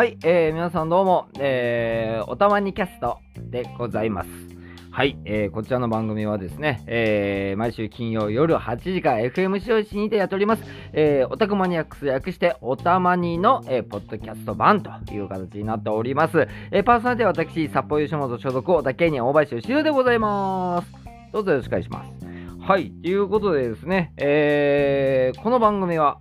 はい、えー、皆さんどうも、えー、おたまにキャストでございます。はい、えー、こちらの番組はですね、えー、毎週金曜夜8時から FM 使用市にてやっております、えー、オタクマニアックス略しておたまにの、えー、ポッドキャスト版という形になっております。えー、パーソナリティは私、札幌吉本所属、小田県に大林修でございます。どうぞよろしくお願いします。はい、ということでですね、えー、この番組は、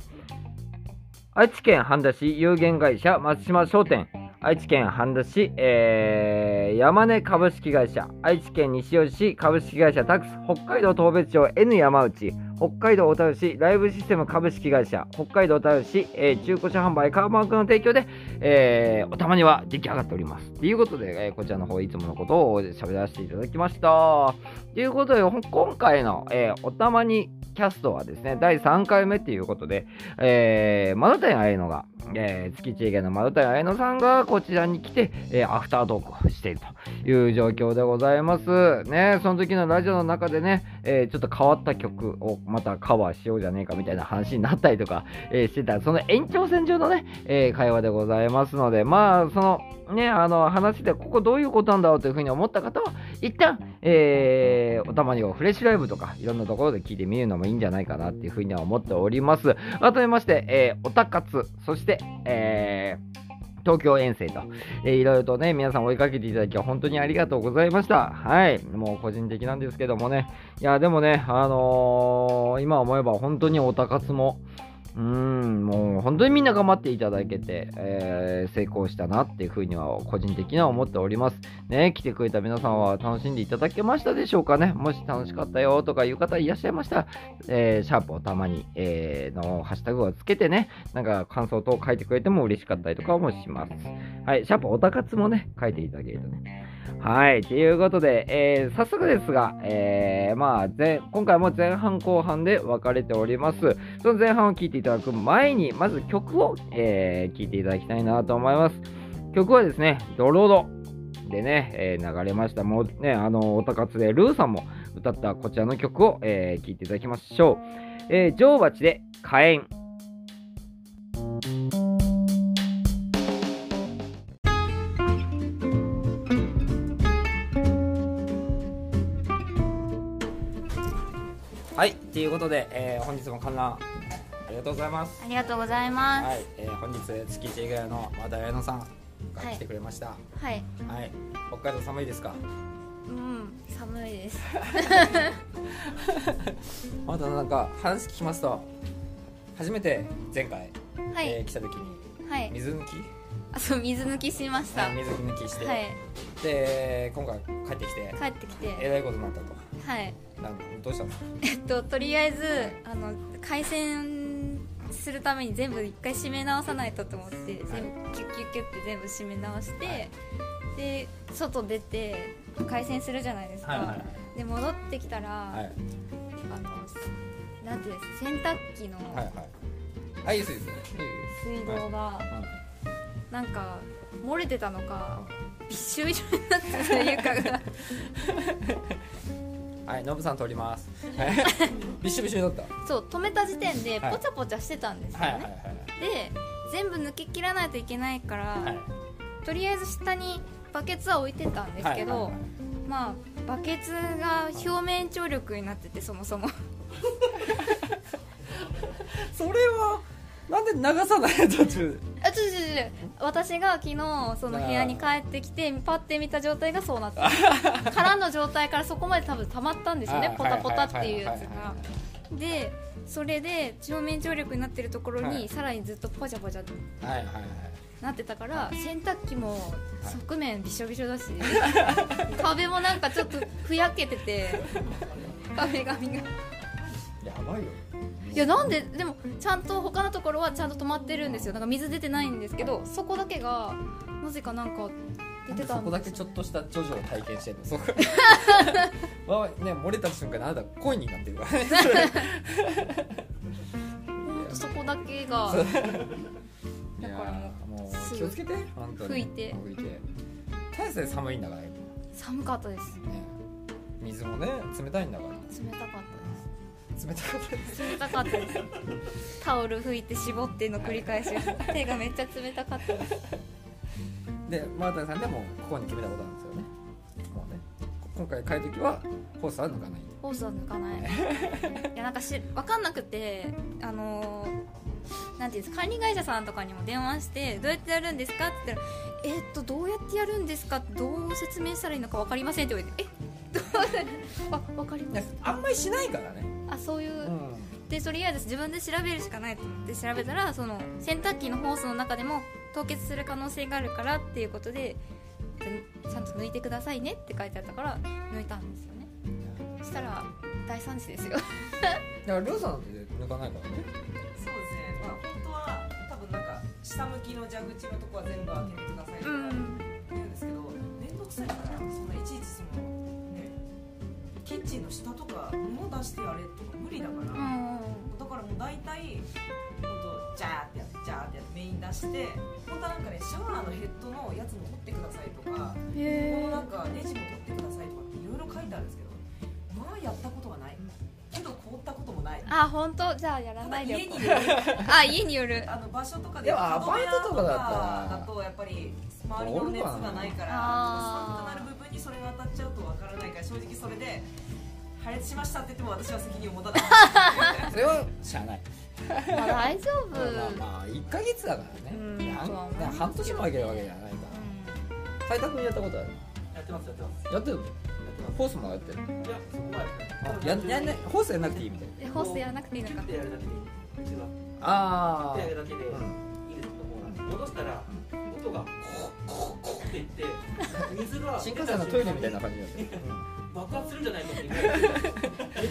愛知県半田市有限会社松島商店。愛知県半田市、えー、山根株式会社。愛知県西尾市株式会社タクス。北海道東別町 N 山内。北海道小樽市ライブシステム株式会社北海道小樽市、えー、中古車販売カーバンクの提供で、えー、おたまには出来上がっておりますということで、えー、こちらの方いつものことを喋らせていただきましたということで今回の、えー、おたまにキャストはですね、第3回目っていうことで、えー、窓谷愛乃が、えー、月一営業の窓谷愛乃さんがこちらに来て、えー、アフタートークをしているという状況でございます。ね、その時のラジオの中でね、えー、ちょっと変わった曲をまたカバーしようじゃねえかみたいな話になったりとか、えー、してた、その延長線上のね、えー、会話でございますので、まあ、その、ね、あの話でここどういうことなんだろうというふうに思った方は一旦、えー、おたまにをフレッシュライブとかいろんなところで聞いてみるのもいいんじゃないかなっていうふうには思っております。改めまして、えー、おたかつそして、えー東京遠征と、えー、いろいろとね、皆さん追いかけていただき本当にありがとうございました。はい。もう個人的なんですけどもね。いや、でもね、あのー、今思えば本当におたかつも、うん、もう本当にみんな頑張っていただけて、えー、成功したなっていうふうには個人的には思っております。ね、来てくれた皆さんは楽しんでいただけましたでしょうかね。もし楽しかったよとかいう方いらっしゃいましたら、えー、シャープをたまに、えー、のハッシュタグをつけてね、なんか感想等書いてくれても嬉しかったりとかもします。はい、シャープおたかつもね、書いていただけるとね。はい。ということで、えー、早速ですが、えー、まあ前、今回も前半後半で分かれております。その前半を聴いていただく前に、まず曲を、えー、聴いていただきたいなと思います。曲はですね、ドロドでね、えー、流れました。もうね、あの、おたかつでルーさんも歌ったこちらの曲を、えー、聴いていただきましょう。えー、女王蜂で火炎。はい、ということで、えー、本日も観覧ありがとうございます。ありがとうございます。はい、えー、本日月一ぐらいの和田彩乃さんが来てくれました。はい、はい、はい、北海道寒いですか？うん、寒いです。まだなんか話聞きますと、初めて前回、はい、えー、来た時に、はい、水抜き？あ、そう、水抜きしました。水抜きして、はい、で、今回帰ってきて、帰ってきて、えらいことになったと。はい。なんどうしたんですか。えっと、とりあえず、あの、回線するために全部一回締め直さないとと思って、全部キュッキュッキュッて全部締め直して、はい、で、外出て回線するじゃないですか。はいはいはい、で、戻ってきたら、はい、あの、なんていうんです洗濯機の、はいはい、あ、いいですね。水道が、はいなんか漏れてたのかびっしょびしょになってた床が はいノブさん通ります。びっしょびしょになった。そう止めた時点でポチャポチャしてたんですよね、はいはいはいはい、で全部抜け切らないといけないから、はい、とりあえず下にバケツは置いてたんですけど、はいはいはい、まあバケツが表面張力になっててそもそも。それはなんで流さない途中 私が昨日その部屋に帰ってきてパッて見た状態がそうなった。空の状態からそこまで多分溜まったんですよね。ポタポタっていうやつが。でそれで表面張力になってるところに、さらにずっとポチャポチャってなってたから洗濯機も側面びしょびしょだし 壁もなんかちょっとふやけてて壁紙が。やばいよいやなんででもちゃんと他のところはちゃんと止まってるんですよ。なんか水出てないんですけどそこだけがなぜかなんか出てたそこだけちょっとしたジョジョを体験してるの。そこまあね漏れた瞬間にあなた恋になってるからね本当そこだけが。だからもう気をつけて本当に。吹いて。吹いて。大勢寒いんだから寒かったです。ね。水もね冷たいんだから。冷たかった冷たかったです。冷たかったです。タオル拭いて絞っての繰り返し。手がめっちゃ冷たかったです。でマータンさんでもここに決めたことなんですよね。もうね今回帰る時はホースは抜かない。ホースは抜かない。いやなんかし分かんなくてあのーなんていうんですか管理会社さんとかにも電話してどうやってやるんですかって言ったらえーっとどうやってやるんですかどう説明したらいいのか分かりませんって言われてえどうやってあ分かります。あんまりしないからねあそういう、うん。でとりあえず自分で調べるしかないと思って調べたらその洗濯機のホースの中でも凍結する可能性があるからっていうことでちゃんと抜いてくださいねって書いてあったから抜いたんですよね。そしたら大惨事ですよ。だからルーさんなんて抜かないからね。そうですね、まあ、本当は多分なんか下向きの蛇口のとこは全部開けてくださいとか言うんですけど面倒くさいからそんないちいちその。ねキッチンの下とか物出してやれとか無理だから、うんだからもう大体本当ジャーってやってジャーってやってメイン出して本当はなんかねシャワーのヘッドのやつも取ってくださいとかへこのなんかネジも取ってくださいとかっていろいろ書いてあるんですけどまあやったことはないけど凍ったこともない。あ本当？じゃあやらないで家による。あ家による。あの場所とかででもアパートとかだったら。だとやっぱり周りの熱がないから寒くなる部分にそれが当たっちゃうとわからないから正直それで破裂しましたって言っても私は責任を持たないそれはしゃあない。まあ大丈夫。まあまあまあ1か月だからねうん半年もあげるわけじゃないから斉田君やったことあるやってますやってますやってるホースもやって。るいやそこまで。あややんないホースやんなくていいみたいな。でホースやらなくていいのか。キュッてやるだけでいいうちはあキュッてやるだけでいいうんですけども戻したら音がコッコッコッっていって水が新幹線のトイレみたいな感じになってる。爆発するんじゃないかっていう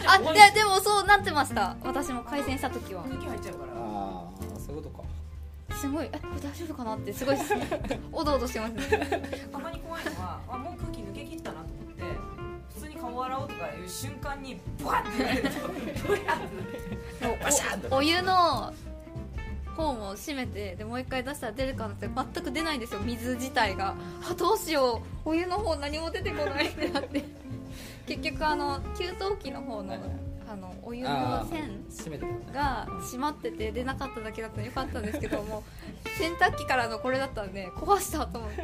あ怖い。ででもそうなってました。私も回線した時は。空気入っちゃうから。ああそういうことか。すごいえこれ大丈夫かなってすごい おどおどしてますね。たまに怖いのはあもう空気普通に顔洗おうとかいう瞬間にバッて言われるとどうやって。バシャンとおお湯の方も閉めてでもう一回出したら出るかなって全く出ないんですよ水自体が。あどうしよう。お湯の方何も出てこないってなって。結局あの給湯器の方のあのお湯あの線が閉まってて出なかっただけだったらよかったんですけども洗濯機からのこれだったんで壊したと思って。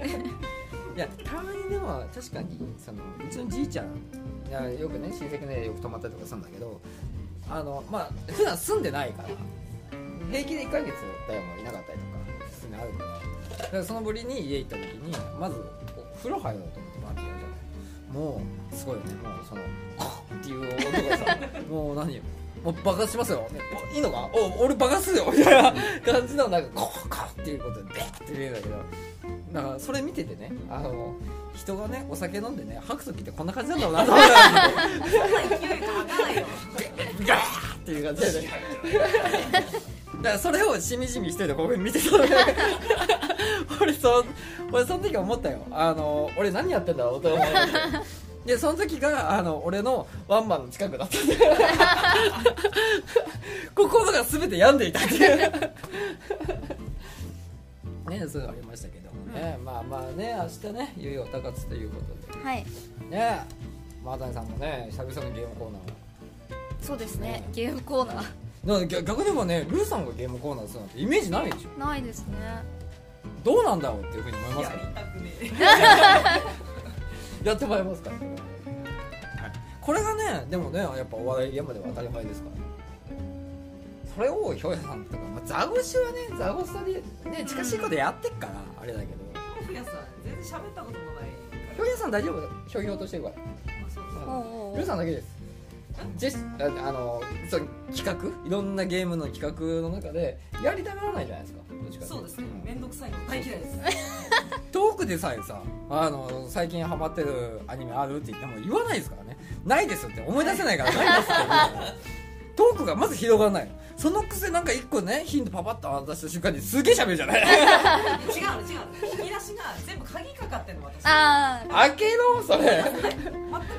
いやたまにでも確かにそのうちのじいちゃんよくね親戚の家よく泊まったりとかするんだけどあのまあ普段住んでないから平気で1ヶ月だよもいなかったりとか普通にあるからだからそのぶりに家行った時にまずお風呂入ろうと思ってバーってやるじゃない。もうすごいよね。もうそのコッっていう音がさ もう何もう爆発しますよ、ね、いいのか？お俺爆発するよ。みたいな感じのなんかコッコッっていうことでベッって見えるんだけど。だからそれ見ててねあの人がねお酒飲んでね吐く時ってこんな感じなんだろうなと思ったら そんな勢いとわかんないよ。ガーっていう感じでね。だからそれをしみじみ一人でここに見てたのね。俺そ俺その時思ったよ。あの俺何やってんだろうと思ってでその時があの俺のワンマンの近くだったんで心が全て病んでいたっていう。ねそういうのありましたけど。もね、まあまあね明日ねいよいよ高津ということで。はい。ねマータンさんもね久々のゲームコーナーを。そうですねね。ゲームコーナー。だから逆逆に言えばねルーさんがゲームコーナーするなんてイメージないでしょ。ないですね。どうなんだろうっていうふうに思いますやかりたくね やってもらえますか、これがねでもねやっぱお笑い現場では当たり前ですからそれをひょうやさんとか、まあ、ザゴシはねザゴスタでね近しいことやってっからあれだけどえふやさん全然喋ったこともないひょうやさん大丈夫？ひょうひょうとしてるから。あそうそう。おうおうさんだけです。ジェスああのそう企画？いろんなゲームの企画の中でやりたがらないじゃないですか。どっちかっていそうですね。ん面倒くさいの大嫌いです。トークでさえさあの最近ハマってるアニメあるって言っても言わないですからね。ないですって。思い出せないからないですって。言うからトークがまず広がらない。のそのくせなんか一個ねヒントパパッと渡した瞬間にすげえ喋るじゃない。違うの違う。の引き出しが全部鍵かかってんの私。ああ開けろそれ。全く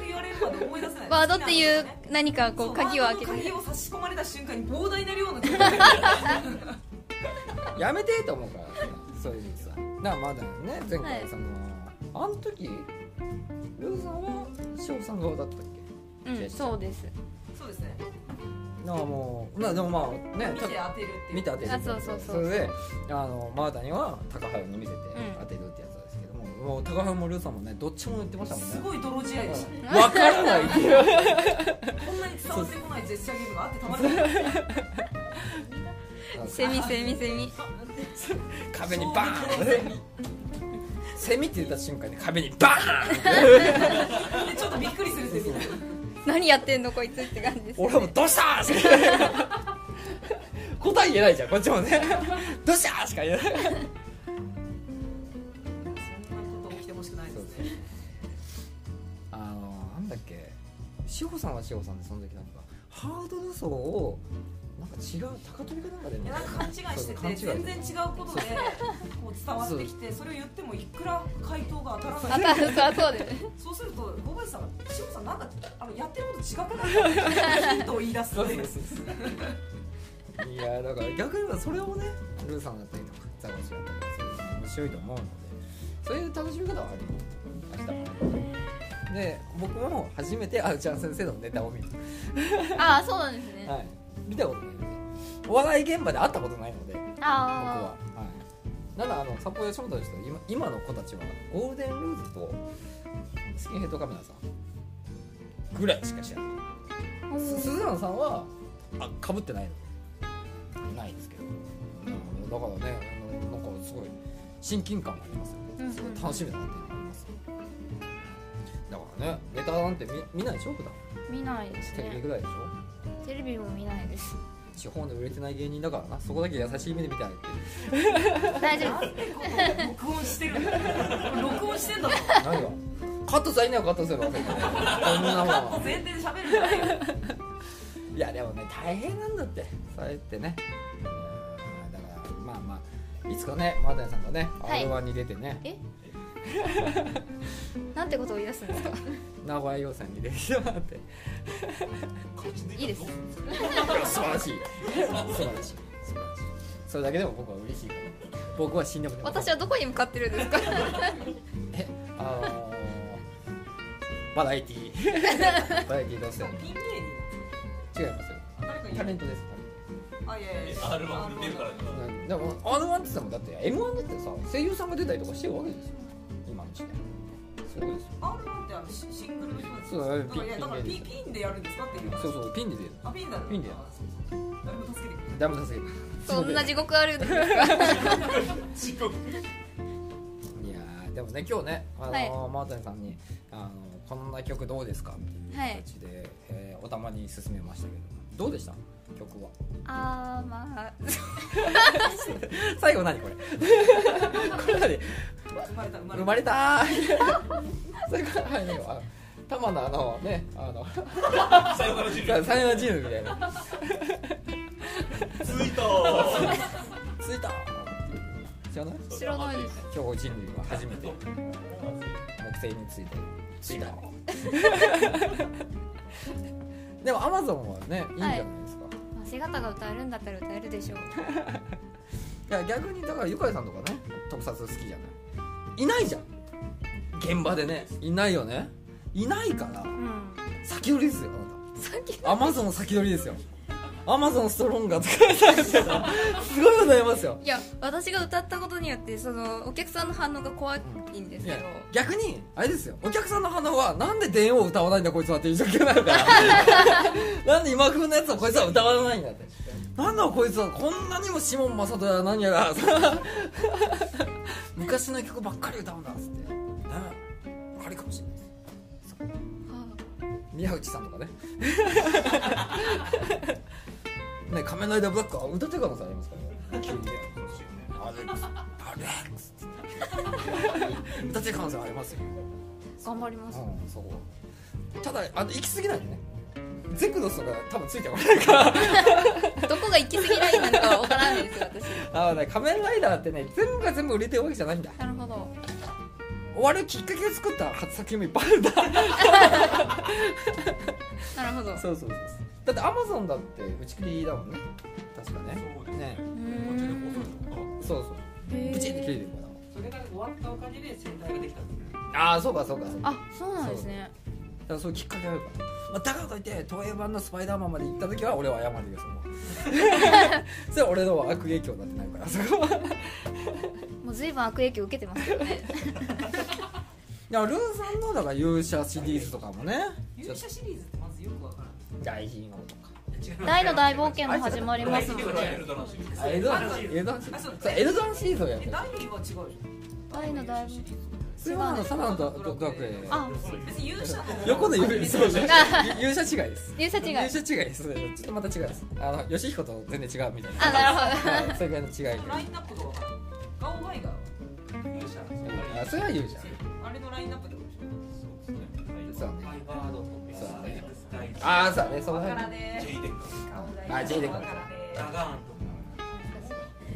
言われるまで思い出せない。ワードっていう何かこう鍵を開けて。鍵を差し込まれた瞬間に膨大な量のやめてと思うからそういうさだからまだね前はい。回その、あの時ルーさんは翔さん側だったっけ？うん。そうです。そうですねだからもうなでもまあね見て当てるっていう。見て当てる。あそうそうそうそれであのマータには高原に見せてん。当てるってやつなんですけどもう高橋もルーさんもねどっちも言ってましたもんね。すごい泥仕合でしたねわからない。こんなに伝わってこないジェスチャーゲームがあってたまらない。セミセミセミ。壁にバーン。セミって言った瞬間に壁にバーン でちょっとびっくりするってみたいな 何やってんのこいつって感じです、ね、俺もどうしたーって。答え言えないじゃん。こっちもね。どうしたーしか言えない。そんなこと起きてほしくないですね。あのなんだっけ。志保さんは志保さんでその時なんか。ハードル層をなんか違う高跳びかなんかでねなんか勘違いしてて全然違うことでこう伝わってきてそれを言ってもいくら回答が当たらあない。たそうそうそうすると小林さんが「志保さんなんかあのやってること違くない?」ヒントを言い出すそうそうそう。そういやだから逆に言えばそれをねルーさんだったりとかザコシだったりとか面白いと思うので。そういう楽しみ方はありましたで僕も初めてあうちゃん先生のネタを見る。ああそうなんですね、はい見たことないのでお笑い現場で会ったことないので僕は、あはい、ただあの札幌吉本ですと今今の子たちはゴールデンルーズとスキンヘッドカメラさんぐらいしか知らない。鈴蘭さんはあかぶってないのないですけど。うんだからねあのなんかすごい親近感がありますようんうん。すごい楽しみだなっていうのがあります。だからねネタなんて見見ないでしょ普段。見ないですテレビねぐらいでしょテレビも見ないです。地方で売れてない芸人だからな。そこだけ優しい目で見てあげて。大丈夫。録音してる。録音してんだぞ何が？カットされないカットするわけこんなもん前提で喋るんじゃない。よいやでもね大変なんだって。そうやってね。うん。だからまあまあいつかねマダヤさんがねはい。r 1に出てね、え？なんてことを言い出すんですか？名古屋予選に出てもらって。いいです素晴らしい。素晴らしい。それだけでも僕は嬉しいから。僕は死んでもね私はどこに向かってるんですか？えあのー、バラエティー。バラエティーどうせピン芸人。違いますよ。タレントですあいやいや R1 出るから。うんでも R1 って言ってもだって M1 だってさ声優さんが出たりとかしてるわけですよ。今の時代すごいですよ R1 ってあのシシングルの人ですそうだねだからいやだからピンピンピンでやるんですかっていうそうそうピンで出るあピンだピンでやる誰も助けてくれダメだせそんな地獄あるんですか地獄いやーでもね今日ね、あのーはいマータンさんにあのこんな曲どうですかっていう形で、えーおたまに進めましたけどどうでした曲は。あーまあ。最後何これ？これ何？生まれた生まれた。生まれた。ー それからはいねあ玉のあのねあのさよならジムサイナチームみたいな。ついたついた知らない？知らないで日人類は初めて。木星について。ついたでもアマゾンはねいいんじゃない？ですか、まあ、姿が歌えるんだったら歌えるでしょう。いや逆にだからゆかいさんとかね特撮好きじゃない？いないじゃん。現場でね。いないよね。いないから。うん。先取りですよあなた。アマゾン先取りですよ。アマゾンストロンガーとかされてたら すごいことになりますよ。いや私が歌ったことによってそのお客さんの反応が怖いんですけど。逆にあれですよ。お客さんの反応はなんで電王歌わないんだこいつはっていう状況になるから なんで今風のやつはこいつは歌わないんだって。なんだこいつはこんなにもシモン正人や何やら。昔の曲ばっかり歌うんだっつって。ねあれかもしれない。ですは宮内さんとかね。ね仮面ライダーブラックは歌ってる可能性ありますからね。急に。ねアレックスアレックスって。歌ってる可能性ありますよあ頑張ります。うんそう。ただあの行き過ぎないでねゼクドスとか多分ついてこないから。どこが行き過ぎラインなのかわからないですよ私。あのね仮面ライダーってね全部が全部売れてるわけじゃないんだ。なるほど。終わるきっかけを作った作品もいっぱいあるんだなるほど。そうそうそうそう。だってアマゾンだって打ち切りだもんね。確かね。そうですね。そそうそう。へー。プチって切れてるかそれが終わったおかげで戦隊ができたああそうかそうかそうか。あそうなんですね。だからそういうきっかけがあるから、まあ、だからといって東映版のスパイダーマンまで行った時は俺は謝るよそこ それは俺の悪影響だってなるからそこは。もうずいぶん悪影響受けてますよね。いやルーさんのだから勇者シリーズとかもね。勇者シリーズってまずよくわからない大ヒーローとか。大の大冒険も始まりますもんねあエルドランエルドランシリーズ。そうエルドランシリーズ。をやってえる第二は違うじゃん大の大冒険それはあのサラのドドラクエあ別に勇者の横の勇そうそうあ勇者違いです。勇者違い。勇者違いです。ちょっとまた違いです。あのヨシヒコと全然違うみたいな。あなるほど。はい。それぐらいの違いで。ラインナップがわかるガオガイガーあそれは勇者。あれのラインナップでもそうねハイバードとそうね。ああそうだね。そのわから辺あジェイデックわからねダガーンとか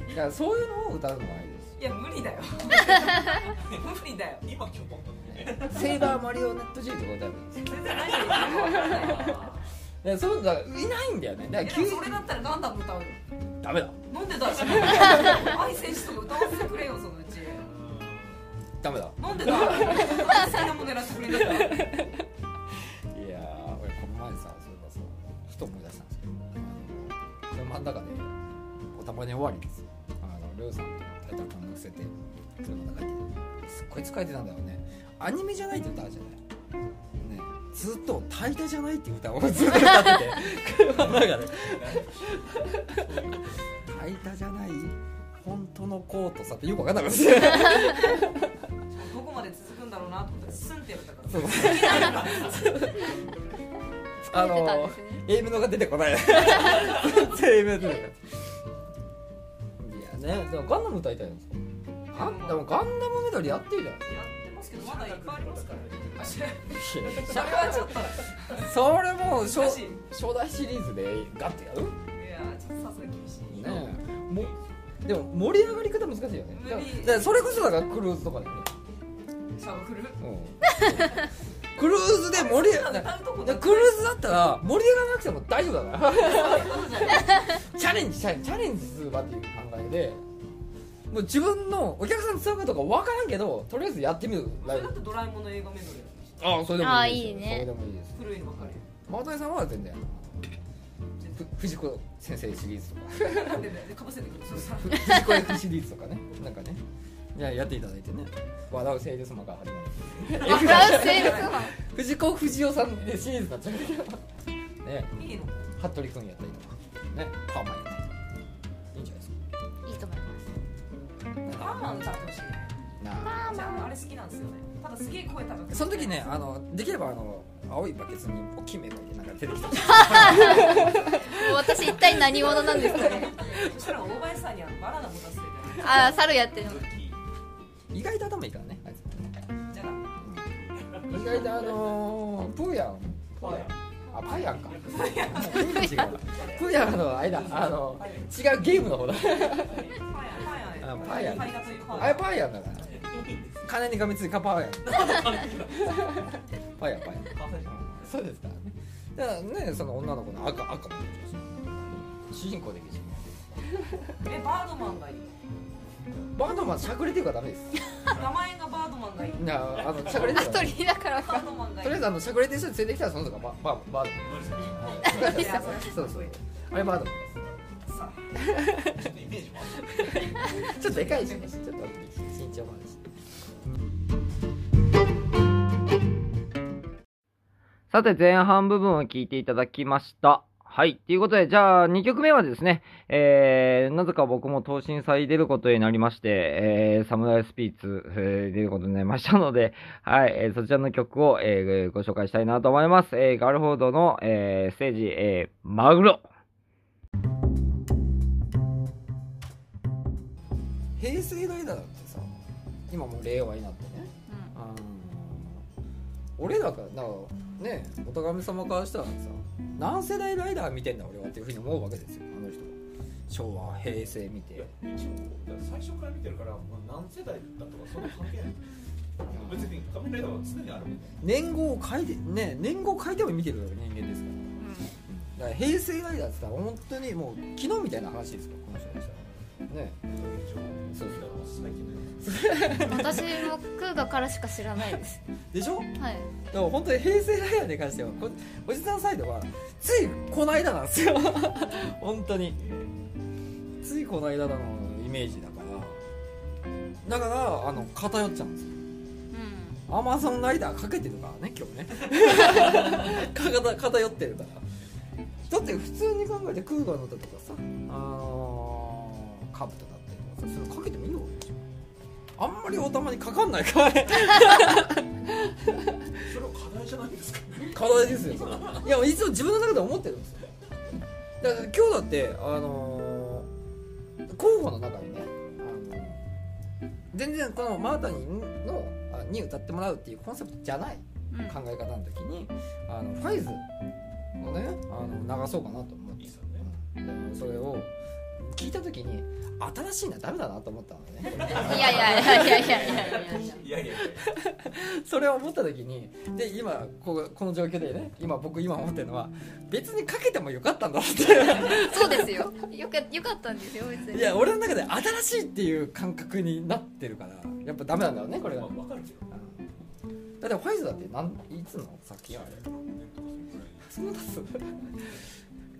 だからそういうのを歌うのもありですいや無理だよ。無理だよ。今今日思ったセイバーマリオネット G とか歌よ。全然ないよわからないいやそうだからいないんだよね。だから急いやでもそれだったらガンダム歌うよ。ダメだ。なんでだよ。愛選手とか歌わせてくれよそのうち。ダメだ。なんでだ？よ好きなものやらせてくれんだったらいやー俺この前さそういえばさふと思い出したんですけど車の中でおたまに終わりですさんとタイタン感乗せて車の中ですっごい疲れてたんだよね。アニメじゃないって歌あるじゃない。ね。ずっと「タイタじゃない」って歌をずっと歌ってて。車の中で「タイタじゃない本当のコートさ」ってよく分かんなかったですどこまで続くんだろうなと思ってスンってやったから。そう。あの エイムのが出てこない。全然エイムが出てこないね。でもガンダム歌いたいんですかあでもガンダムメドレーやってるじゃん。やってますけどまだいっぱいありますからね。そそれはちょっと。それもう初難しい。初代シリーズでガッてやる？いやちょっとさすが厳しい。ねえ。もでも盛り上がり方難しいよね。だから無理。だからそれこそだからクルーズとかだよね、シャワフルうん、クルーズで盛り上がクルーズだったら盛り上がらなくても大丈夫だから。チャレンジチャレンジチャレンジする場っていう考えでもう自分のお客さんに伝わるかどうか分からんけどとりあえずやってみるそれだってドラえもんの映画メドレーああそれでもいいですよ。あーいいね。それでもいいです。古いのばっかり。マーさんは全然ふ藤子先生シリーズとか。なんでかぶせてくる。そしたらふ藤子 F シリーズとかね。なんかねいややっていただいてね。笑うセールスマンが始まる。笑うセールスマン。藤子不二雄さんでシリーズになっちゃうけどね。いいの？服部君やったりとか。ね。パーマやったりとかいいんじゃないですいいと思います。か。パーマン歌ってほしいね。なあじゃああれ好きなんですよね。ただすげえ声高くて。その時ねあのできればあの青いバケツに大きい目がいてなんか出てきた。もう私一体何者なんですかね。そしたら大林さんにあのバナナ持たせて ああ猿やってるの意外と頭いいからねあいつじゃあ意外とあのー、プーヤン。パーヤあパヤンか。プーヤン。違うわプーヤンのあれだ。あの違うゲームの方だ。パーヤン。あれパーヤンだから。金にがみついかパーヤンパーヤン。パーヤンそうですか。らねだからねその女の子の赤赤も主人公でえバードマンがいいバードマンしゃくれてるからダメです。名前がバードマンがいい。いやあのしゃくれてるから。鳥だから。バードマンがいい。とりあえずあのしゃくれてる人連れてきたらその人がバババードマン。それ。そうそう。あれバードマンさちょっとイメージもちょっとでかいしね。ちょっと身長もあるしさて前半部分を聞いていただきました。はい。ということで、じゃあ2曲目はですね、えー、なぜか僕も東進祭出ることになりまして、えー、サムライスピーツ、えー出ることになりましたので、はい、えーそちらの曲を、えーご紹介したいなと思います。えーガルフォードの、えーステージ、えーマグロ。平成の間だってさ、今もう令和になってね、あの俺らからだからねお互い様からしたらさ何世代ライダー見てんだ俺はっていうふうに思うわけですよあの人は。昭和平成見て。一応最初から見てるから、まあ、何世代だとかそんな関係ない。別に仮面ライダーは常にあるもんね。年号を書いてね年号を書いても見てる人間ですから。だから平成ライダーって言ったら本当にもう昨日みたいな話ですよこの人でしたらね私もクーガからしか知らないです。でしょ？はい。でも本当に平成ライダーに関しては。こおじさんサイドはついこの間なんですよ。本当に。ついこの間のイメージだから。だからあの偏っちゃうんですよ。うん。アマゾンライダーかけてるからね今日ね。偏偏ってるから。だって普通に考えてクーガーの歌とかさあカブトだったりとかさそれかけてあんまりお玉にかかんないからね。それは課題じゃないですか課題ですよそれいやいつも自分の中で思ってるんですよ。だから今日だってあのー候補の中にねあの全然このマータニーのあに歌ってもらうっていうコンセプトじゃないうん。考え方の時にあのファイズをねあの流そうかなと思って。それを聞いた時に新しいのはダメだなと思ったのね。いやいやいやいやいやいやいや。いやいやいやそれを思った時にで今こうこの状況でね今僕今思ってるのは別にかけてもよかったんだって。そうですよ。よかよかったんですよ別に。いや俺の中で新しいっていう感覚になってるからやっぱダメなんだろうねこれが、まあわかるけどうんだってファイズだってなんいつの作品あれ？そんな経つ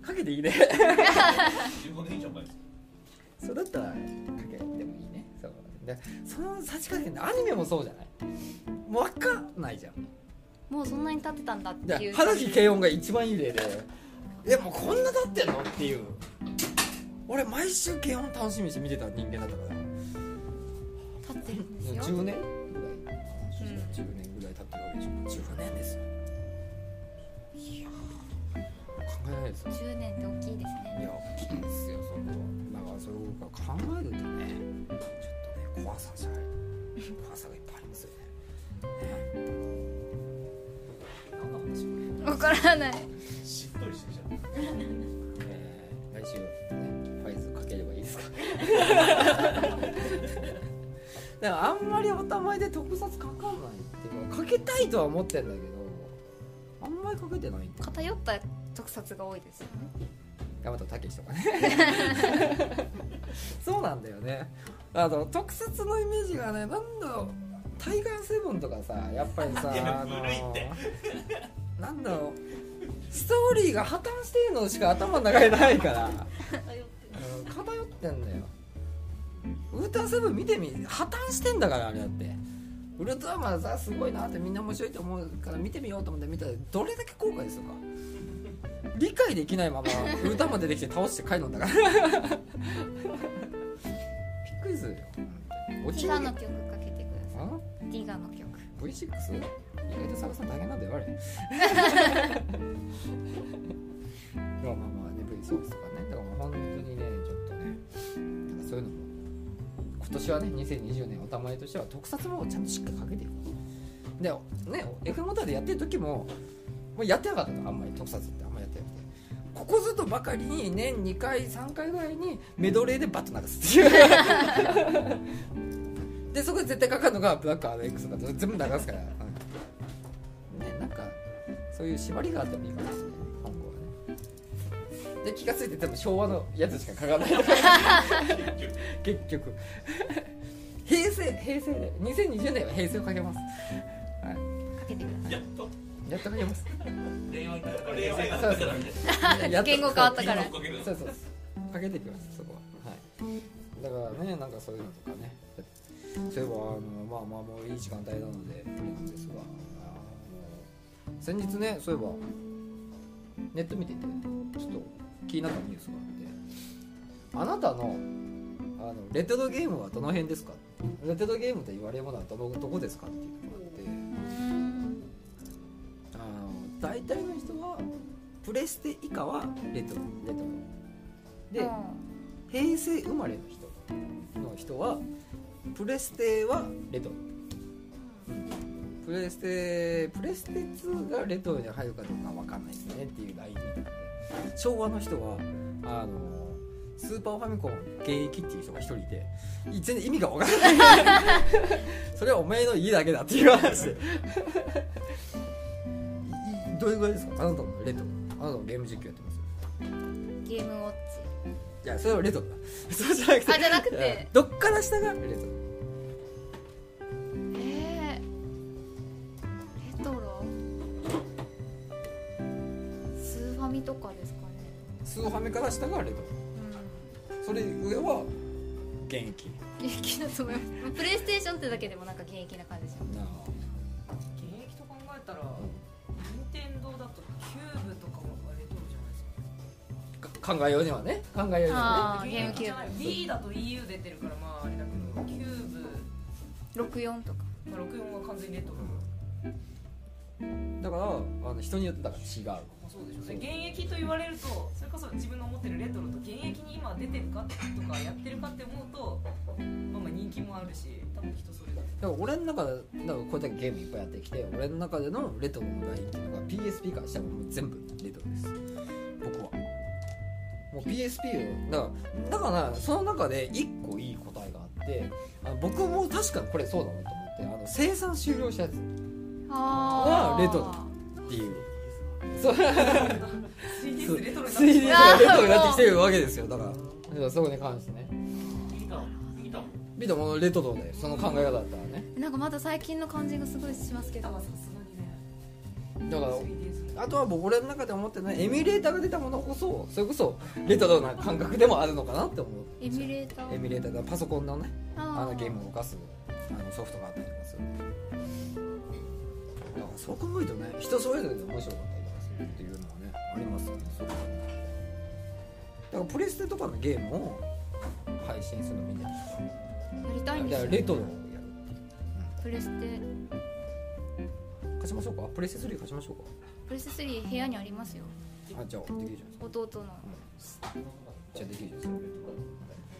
かけていいね。15年以上前ですそうだったらかけてもいいね。そう。でその差し掛けってアニメもそうじゃない？もう分かんないじゃん。もうそんなに経ってたんだっていう。で花木慶音が一番いい例で。えもうこんな経ってんの？っていう。俺毎週慶音楽しみにして見てた人間だったから。経ってるんですよ。10年？ぐらい、10年ぐらい経ってるわけでしょ。10年ですよ。いやー。考えないですよ。10年って大きいですいねや大きいですよそのそれを考えるとねちょっとね怖さじゃない。怖さがいっぱいありますよね。何の話わからない。しっとりしてきちゃったえー来週ねファイズかければいいですか？でもあんまりおたまいで特撮かかんないっていうかかけたいとは思ってんだけどあんまりかけてないんだ偏った特撮が多いですよね山田武史とかね。そうなんだよね。あの特撮のイメージがねなんだろうタイガーセブンとかさやっぱりさあのなんだろうストーリーが破綻してるのしか頭の中にないからうん偏ってんだよ。ウルトラセブン見てみ破綻してんだからあれだって。ウルトラマンさすごいなってみんな面白いと思うから見てみようと思って見たらどれだけ後悔するか理解できないままウルトラマン出てきて倒して帰るんだから。びっくりするよ落ティガの曲かけてくださあい。ティガの曲。V6? 意外と探すの大変なんだよあれまあまあまあね V6 とかね。だからもう本当にねちょっとねなんかそういうのも今年はね2020年おたまりとしては特撮もちゃんとしっかりかけていこう。でね F モーターでやってる時ももうやってなかったのあんまり特撮ってここずっとばかりに年2回3回ぐらいにメドレーでバッと流すっていう。でそこで絶対かかるのがブラック RX とか全部流すから、うんねなんかそういう縛りがあってもいいかもしれない。今後はね。で気が付いて多分昭和のやつしかかからない。結局。平成平成で2020年は平成をかけます。かけてください。やっと。やっとかけます令和になかから。そうやっと言語変わったからそう。そうそう。かけていきますそこははいだからねなんかそういう。のとかねそういえばあのまあまあもういい時間帯なのでですが先日ねそういえばネット見ててちょっと気になったニュースがあってあなたのあのレトロゲームはどの辺ですかレトロゲームと言われるものはどのどこですかっていう大体の人はプレステ以下はレトロレトロ。で、うん。平成生まれの人の人はプレステはレトロ、プレステプレステ2がレトロに入るかどうかわかんないですねっていうライン見たんで。昭和の人はあのスーパーファミコン現役っていう人が一人いて全然意味がわからない。それはお前の家だけだっていう話。でどれぐらいですか？あなたのレトロ。あなたのゲーム実況やってますゲームウォッチ。いやそれはレトロだ。そうじゃなくてあじゃなくて。どっから下がレトロ？えー、レトロ？スーファミとかですかね。スーファミから下がレトロ。それ上は現役現役だと思います。プレイステーションってだけでもなんか現役な感じです。よ考えようにはね考えようにはあー現役じゃないゲームキューブ。B だと EU 出てるからまああれだけどキューブ、64とか。まあ、64は完全にレトロ、ねだからあの人によってだから違う。まあそうでしょ。う。ね現役と言われるとそれこそ自分の思ってるレトロと現役に今出てるかとかやってるかって思うとまあまあ人気もあるし多分人それぞれ。だから俺の中でだからこれだけゲームいっぱいやってきて俺の中でのレトロのラインっていうのが PSP からしたらもう全部レトロです。僕はもう PSP をだからだからその中で1個いい答えがあってあの僕も確かにこれそうだなと思ってあの生産終了したやつ。あがレトロっていう。そう。3DS レトロになって 3DS しまがレトロになってきてるわけですよ。だからそこに関してね。ビタもレトロでその考え方だったらね。なんかまだ最近の感じがすごいしますけど。だから 3DS あとは僕俺の中で思ってるのはエミュレーターが出たものこそそれこそレトロな感覚でもあるのかなって思う。エミュレーター？エミュレーターがパソコンのねああのゲームを動かすあのソフトがあったりとかする。だからそう考えるとね人それぞれで面白かったりとかするっていうのはねありますよね。そうだからプレステとかのゲームを配信するのみんなやりたいんですよだからレトロをやる。プレステ。貸しましょうか？プレステ3貸しましょうプレステ3部屋にありますよ。かあじゃあできるじゃないですか。弟の。じゃあできるじゃないですか。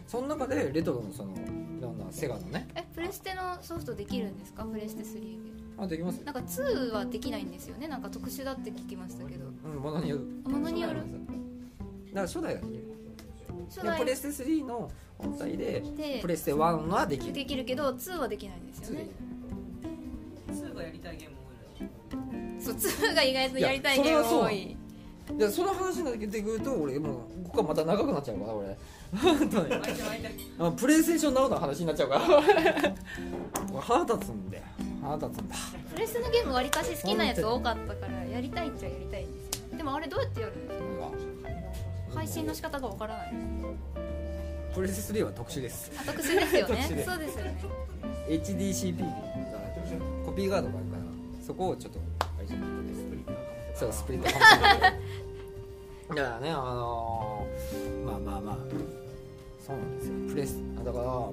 その中でレトロのそのいろんなセガのね。えプレステのソフトできるんですか？プレステ3で。あできます。よなんか2はできないんですよね。なんか特殊だって聞きましたけど。うんものによる。ものによる？だから初代ができる初代。でプレステ3の本体ででプレステ1はできる。できるけど2はできないんですよねそう2が意外とやりたいゲーム多い。でその話になってくると俺もうここはまた長くなっちゃうから俺 プレイステーションナウの話になっちゃうから俺腹立つんだよ。腹立つんだ。プレステのゲームわりかし好きなやつ多かったからやりたいっちゃやりたいんですよ。でもあれどうやってやるんですか配信の仕方がわからない。プレステ3は特殊です。あ特殊ですよね。そうですよね。HDCP でコピーガードがあるからそこをちょっとそうスプリットだからねあのーまあまあまあそうなんですよ。プレスだからも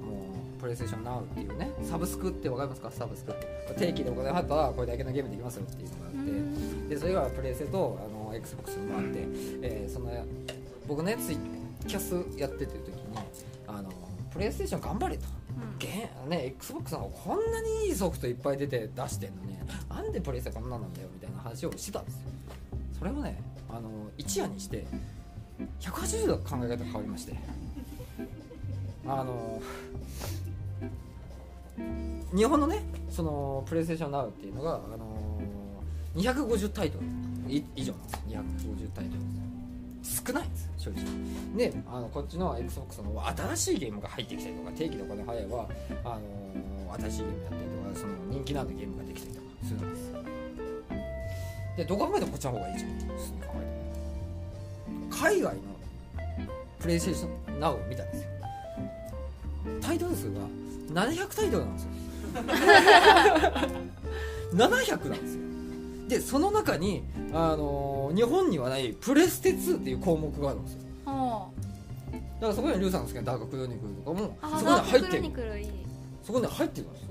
うプレイステーション Now っていうねサブスクってわかりますか？サブスク定期でお金払ったらこれだけのゲームできますよっていうのがあって。でそれがプレイステとあの XBOX にもあって、えーその僕ねツイキャスやっててる時にあのプレイステーション頑張れと。ゲーね XBOX のこんなにいいソフトいっぱい出て出してんのになんでプレイステこんなんなんだよみたいな話をしてたんですよそれもねあの一夜にして180度考え方変わりまして。あの日本のねそのプレイステーション Now っていうのが、あの250タイトル。以上なんです。250タイトル。少ないんです正直。であのこっちの XBOX の新しいゲームが入ってきたりとか定期でお金払えば、あの新しいゲームやったりとかその人気のあるゲームができたりでどう考えてもこっちの方がいいじゃん。海外のプレイステーション Now を見たんですよ。タイトル数が700タイトルなんですよ。700なんですよ。でその中に、あのー日本にはないプレステ2っていう項目があるんですよ。はだからそこにはリュウさんの好きなダーククロニクルとかもそこに入ってる。そこに入ってるんですよ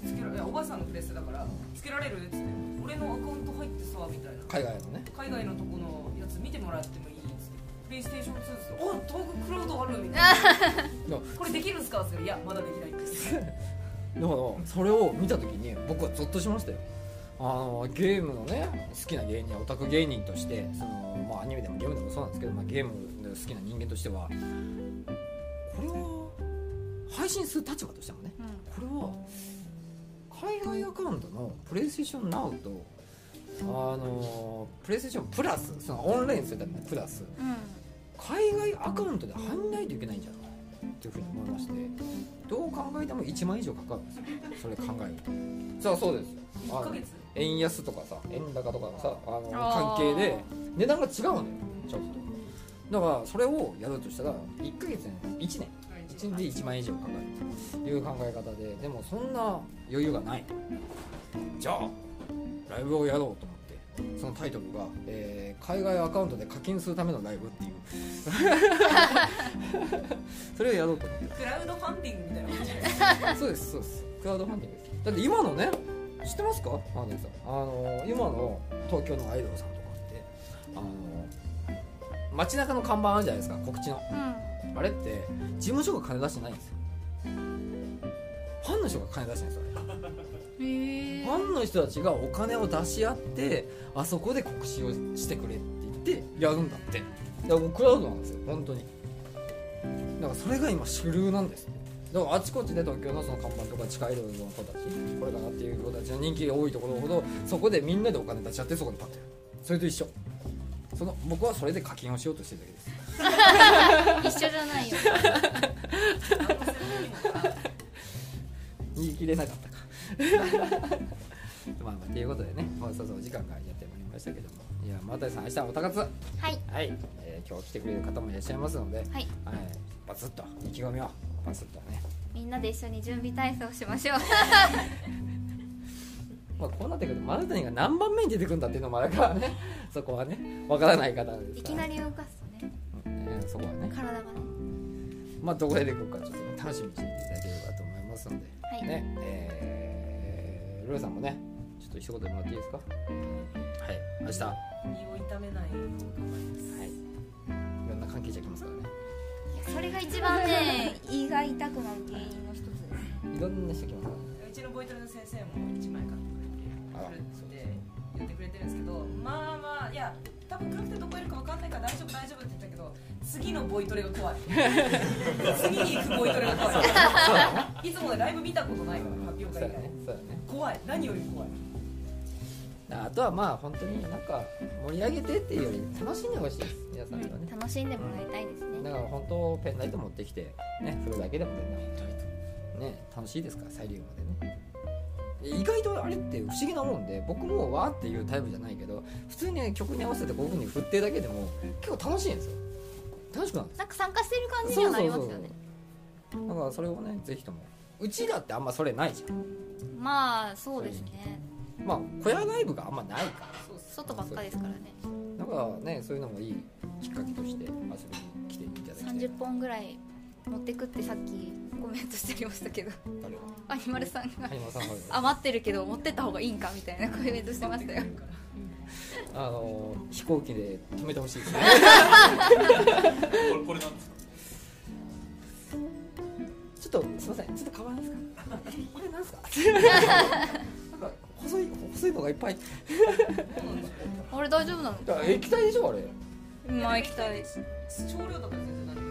つけられいやおばあさんのプレステだからつけられる?」っつって「俺のアカウント入ってさ」みたいな。海外のね。海外のとこのやつ見てもらってもいいっつって。プレイステーション2っつって「おトーククラウドある」みたいな 「これできるんすか?」っつって「いやまだできない」ですだからそれを見た時に僕はゾッとしましたよ。あのゲームのね好きな芸人やオタク芸人としてその、まあ、アニメでもゲームでもそうなんですけど、まあ、ゲームで好きな人間としてはこれは配信する立場としてもねうん。これは海外アカウントのプレイステーション Now とあのプレイステーションプラスそのオンラインするためのプラスうん。海外アカウントで入んないといけないんじゃないかなっていうふうに思いましてどう考えても1万以上かかるんですよそれ考えると。さあそうです。あ1ヶの月円安とかさ円高とかのさあの関係で値段が違うのよちょっと。だからそれをやろうとしたら1ヶ月に1年1年で1万円以上かかるという考え方ででもそんな余裕がない。じゃあライブをやろうと思ってそのタイトルが、えー海外アカウントで課金するためのライブっていう。それをやろうと思って。クラウドファンディングみたいな感じでそうですそうです。クラウドファンディングです。だって今のね知ってますか？マーネさん。あの今の東京のアイドルさんとかってあの街中の看板あるじゃないですか告知の。うんあれって事務所が金出してないんですよ。ファンの人が金出してないんですよファンの人たちがお金を出し合ってあそこで告知をしてくれって言ってやるんだって。だからもうクラウドなんですよ本当に。だからそれが今主流なんですだからあちこちで東京のその看板とか地下アイドルの子たちこれかなっていう子たちの人気が多いところほどそこでみんなでお金出し合ってそこにパッとやる。それと一緒。その僕はそれで課金をしようとしてるだけです 一緒じゃないよ。言い切れなかったか。まあまあということでねもうそろそろ時間がやってまいりましたけども。いや又谷さん明日はおたかつはい、はい。えー今日来てくれる方もいらっしゃいますので、はい。はい。バツッと意気込みをバツッとね、みんなで一緒に準備体操しましょう。まあ、こうなってくると又谷が何番目に出てくるんだっていうのもあるからね。そこはねわからない方ですから。いきなり動かすそこはね。体がね。まあどこで出てくるか。ちょっとね楽しみにしていただければと思いますので、はい。ねえー、ルーさんもねちょっと一言もらっていいですか？はい。明日。胃を痛めないよう頑張ります。はい、いろんな関係者来ますからね。いやそれが一番ね 胃が痛くなる原因の一つです。いろんな人来ますかうちのボイトレの先生も1枚買あらってくれて言ってくれてるんですけどまあまあいや多分暗くてどこいるか分かんないから大丈夫大丈夫って言ったけど次のボイトレが怖い。次に行くボイトレが怖い。いつもねライブ見たことないから発表会以ね。怖い。何よりも怖い。あとはまあ本当になんか盛り上げてっていうより楽しんでほしいです皆さんにはね、うん楽しんでもらいたいですね。だから本当ペンライト持ってきてねそれだけでも全然ね楽しいですからサイリウムでね意外とあれって不思議なもんで僕もわーっていうタイプじゃないけど普通にね曲に合わせてこういう風に振ってるだけでも結構楽しいんですよ。楽しくなるんですなんか参加してる感じにはなりますよね。だからそれをねぜひとも。うちだってあんまそれないじゃん。まあそうですね。まあ小屋ライブがあんまないから。外ばっかですからね。だからねそういうのもいいきっかけとして遊びに来ていただきたい。30本ぐらい持ってくってさっきコメントしてありましたけど。アニマルさんが。余ってるけど持ってった方がいいんかみたいなコメントしてましたよ。あの飛行機で止めてほしいですね。こ れこれなんですか？ちょっとすいません。ちょっと変わりますか？これなんすか？なんか細い細いのがいっぱい。あれ大丈夫なの？液体でしょあれ。まあ液体。少量だったら全然何も言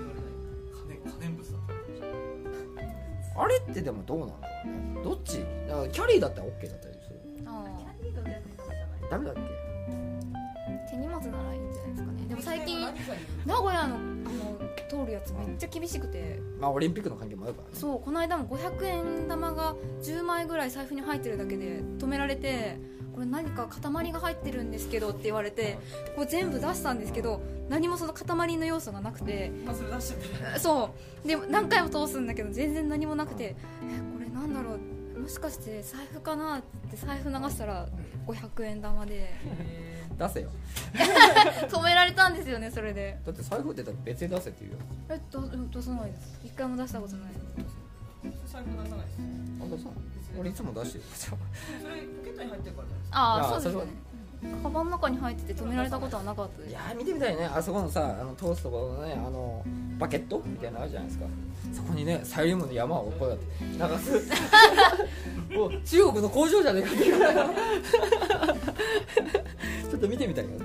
あれってでもどうなんだろうね。どっち？だからキャリーだったら OK だったりする。あキャリーのやつダメだっけ？あ手荷物ならいいんじゃないですかね。でも最近名古屋のあの通るやつめっちゃ厳しくて。まあオリンピックの関係もあるからね。そうこの間も500円玉が10枚ぐらい財布に入ってるだけで止められてこれ何か塊が入ってるんですけどって言われてこれ全部出したんですけど何もその塊の要素がなくてまあそう。で何回も通すんだけど全然何もなくてえこれなんだろう。もしかして財布かなって財布流したら500円玉で。出せよ。止められたんですよねそれで。だって財布って別で出せって言うよ。えど出さないです。一回も出したことない。財布出さないです。あ出さない。俺いつも出してるットに入ってるからじゃないですあああそうですよね。カバンの中に入ってて止められたことはなかったです。いやー見てみたいね。あそこのさあの通すところのねあのバケットみたいなのあるじゃないですか。そこにねサイリウムの山をこうやって流す もう中国の工場じゃねえかってちょっと見てみたいよね。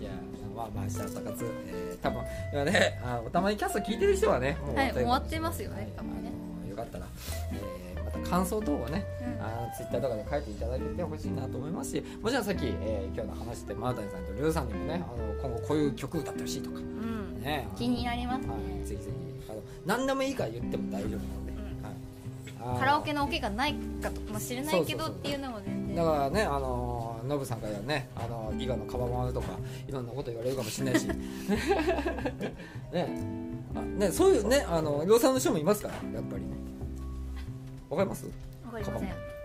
いやーまあまあ明日朝活、えー、多分今ねあおたまにキャスト聞いてる人はねもうはい終わってる終わってますよねはい多分ねあのよかったら、えーまた感想等をねうんあのツイッターとかで書いていただけてほしいなと思いますしもちろんさっき、えー今日の話でマータニさんとリュウさんにもねあの今後こういう曲歌ってほしいとかうん。ね気になります。ねはい、ぜひぜひあの何でもいいから言っても大丈夫なので、はい、あのカラオケのオケがないかもしれないけどっていうのも全然。だからねあのノブさんからねあの伊賀のカバマとかいろんなこと言われるかもしれないし。ね。あねそういうねあの量産の人もいますからやっぱり。ねわかります？わかりません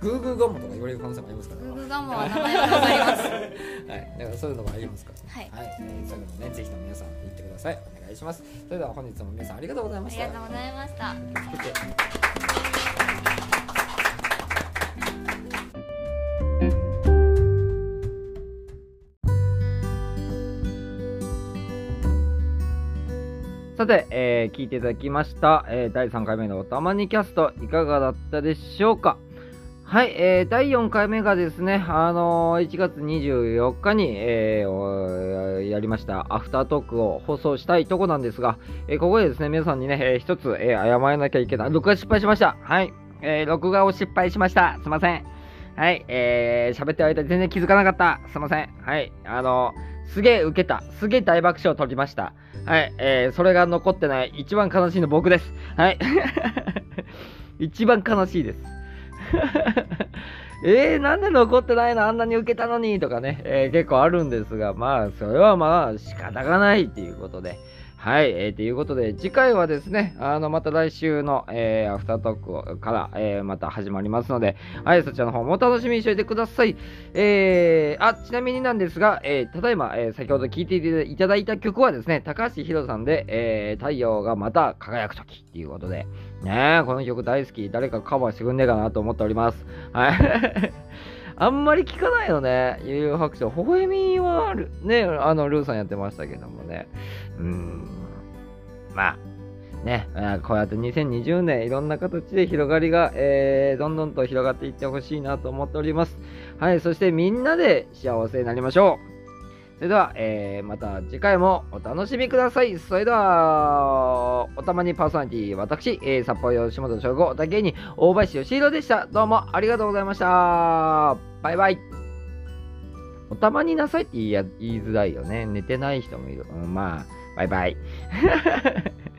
グーグーガモとか言われる可能性もありますから。グーグーガモは名前はわかります。はい、だからそういうのがありますから、はい。はい、えーそういうのもね、ぜひとも皆さん言ってください。お願いします。それでは本日も皆さんありがとうございあました。りがとうございました。さて、えー聞いていただきました、えー第3回目のおたまにキャスト、いかがだったでしょうか？はい、えー第4回目がですね、あのー1月24日に、えーやりましたアフタートークを放送したいとこなんですが、えーここでですね、皆さんにね、えー一つ、えー謝らなきゃいけない。録画失敗しました。はい、えー録画を失敗しました。すいません。はい、えー、喋ってる間全然気づかなかった。すいません。はい、あのーすげえ受けた。すげえ大爆笑を取りました。はい、えー、それが残ってない一番悲しいの僕です。はい。一番悲しいです。えー、なんで残ってないのあんなに受けたのにとかね、えー結構あるんですが、まあ、それはまあ、仕方がないっていうことで。はい、えー、ということで、次回はですね、あの、また来週の、えーアフタートークから、えーまた始まりますので、はい、そちらの方も楽しみにしておいてください。えー、あ、ちなみになんですが、えーただいま、えー先ほど聴いていただいた曲はですね、高橋宏さんで、えー太陽がまた輝くときっていうことで、ねえこの曲大好き、誰かカバーしてくんねえかなと思っております。はい。あんまり聞かないよね、悠々白書。微笑みはル、ね、あの、ルーさんやってましたけどもね。うーん。まあ、ね、こうやって2020年いろんな形で広がりが、えーどんどんと広がっていってほしいなと思っております。はい、そしてみんなで幸せになりましょう。それでは、えーまた次回もお楽しみください。それでは、おたまにパーソナリティ、私、えー札幌吉本翔吾、だけに、大林義弘でした。どうもありがとうございました。バイバイ。おたまになさいって言い言いづらいよね。寝てない人もいる。うんまあ、バイバイ。